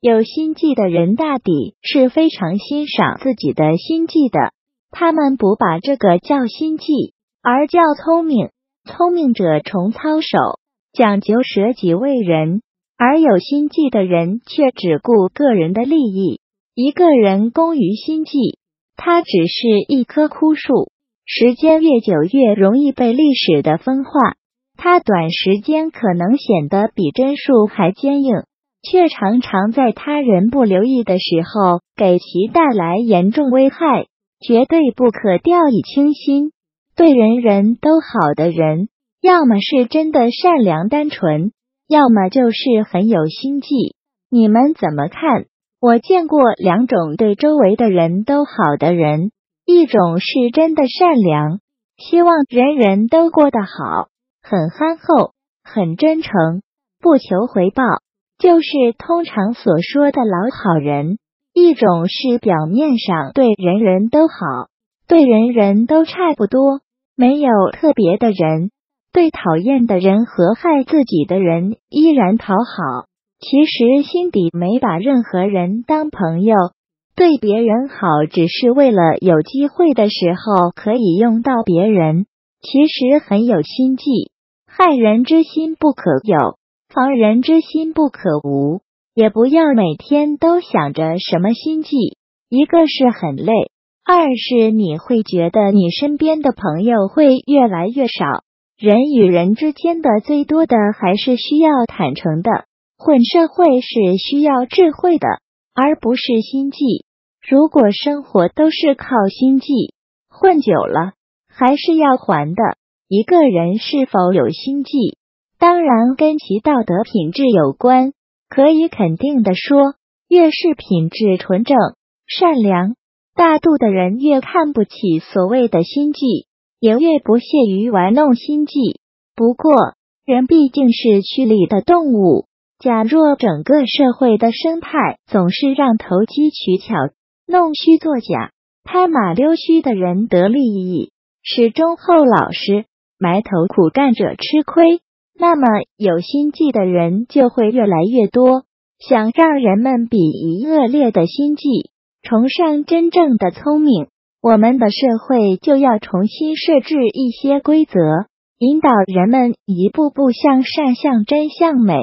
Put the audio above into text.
有心计的人大抵是非常欣赏自己的心计的，他们不把这个叫心计，而叫聪明。聪明者重操守，讲究舍己为人；而有心计的人却只顾个人的利益。一个人功于心计，他只是一棵枯树，时间越久越容易被历史的风化。他短时间可能显得比真树还坚硬。却常常在他人不留意的时候给其带来严重危害，绝对不可掉以轻心。对人人都好的人，要么是真的善良单纯，要么就是很有心计。你们怎么看？我见过两种对周围的人都好的人，一种是真的善良，希望人人都过得好，很憨厚，很真诚，不求回报。就是通常所说的老好人，一种是表面上对人人都好，对人人都差不多，没有特别的人，对讨厌的人和害自己的人依然讨好，其实心底没把任何人当朋友，对别人好只是为了有机会的时候可以用到别人，其实很有心计，害人之心不可有。防人之心不可无，也不要每天都想着什么心计。一个是很累，二是你会觉得你身边的朋友会越来越少。人与人之间的最多的还是需要坦诚的。混社会是需要智慧的，而不是心计。如果生活都是靠心计，混久了还是要还的。一个人是否有心计？当然跟其道德品质有关，可以肯定的说，越是品质纯正、善良、大度的人，越看不起所谓的心计，也越不屑于玩弄心计。不过，人毕竟是虚拟的动物，假若整个社会的生态总是让投机取巧、弄虚作假、拍马溜须的人得利益，使忠厚老实、埋头苦干者吃亏。那么有心计的人就会越来越多。想让人们鄙夷恶劣的心计，崇尚真正的聪明，我们的社会就要重新设置一些规则，引导人们一步步向善、向真、向美。